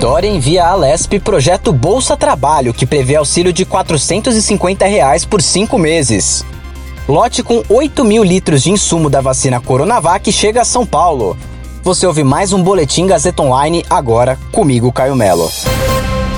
Dória envia à Alesp projeto Bolsa Trabalho, que prevê auxílio de 450 reais por cinco meses. Lote com 8 mil litros de insumo da vacina Coronavac chega a São Paulo. Você ouve mais um Boletim Gazeta Online agora, comigo, Caio Melo.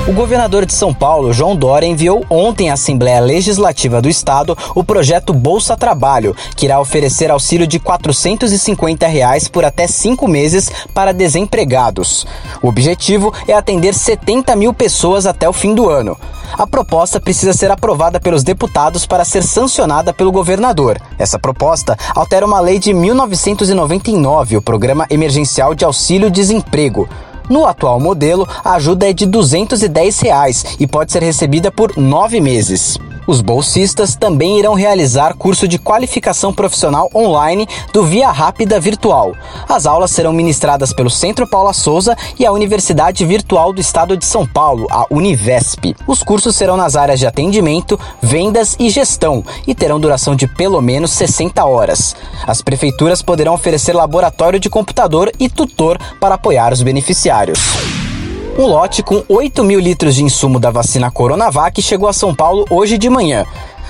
O governador de São Paulo, João Dória, enviou ontem à Assembleia Legislativa do Estado o projeto Bolsa Trabalho, que irá oferecer auxílio de 450 reais por até cinco meses para desempregados. O objetivo é atender 70 mil pessoas até o fim do ano. A proposta precisa ser aprovada pelos deputados para ser sancionada pelo governador. Essa proposta altera uma lei de 1999, o Programa Emergencial de Auxílio Desemprego. No atual modelo, a ajuda é de 210 reais e pode ser recebida por nove meses. Os bolsistas também irão realizar curso de qualificação profissional online do Via Rápida Virtual. As aulas serão ministradas pelo Centro Paula Souza e a Universidade Virtual do Estado de São Paulo, a Univesp. Os cursos serão nas áreas de atendimento, vendas e gestão e terão duração de pelo menos 60 horas. As prefeituras poderão oferecer laboratório de computador e tutor para apoiar os beneficiários. Um lote com 8 mil litros de insumo da vacina Coronavac chegou a São Paulo hoje de manhã.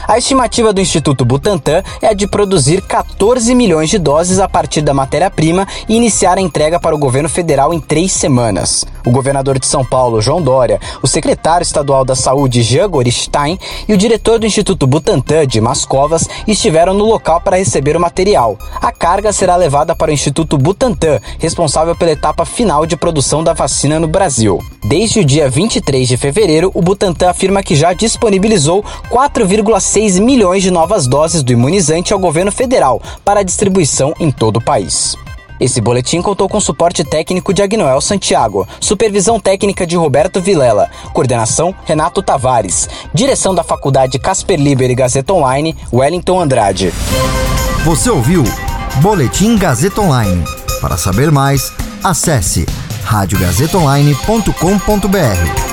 A estimativa do Instituto Butantan é a de produzir 14 milhões de doses a partir da matéria-prima e iniciar a entrega para o governo federal em três semanas. O governador de São Paulo, João Dória, o secretário estadual da Saúde, Jean Goristain, e o diretor do Instituto Butantan, Dimas Covas, estiveram no local para receber o material. A carga será levada para o Instituto Butantan, responsável pela etapa final de produção da vacina no Brasil. Desde o dia 23 de fevereiro, o Butantan afirma que já disponibilizou 4,6 milhões de novas doses do imunizante ao governo federal para distribuição em todo o país. Esse boletim contou com suporte técnico de Agnoel Santiago, supervisão técnica de Roberto Vilela, coordenação Renato Tavares, direção da Faculdade Casper Liber e Gazeta Online, Wellington Andrade. Você ouviu Boletim Gazeta Online. Para saber mais, acesse radiogazetaonline.com.br.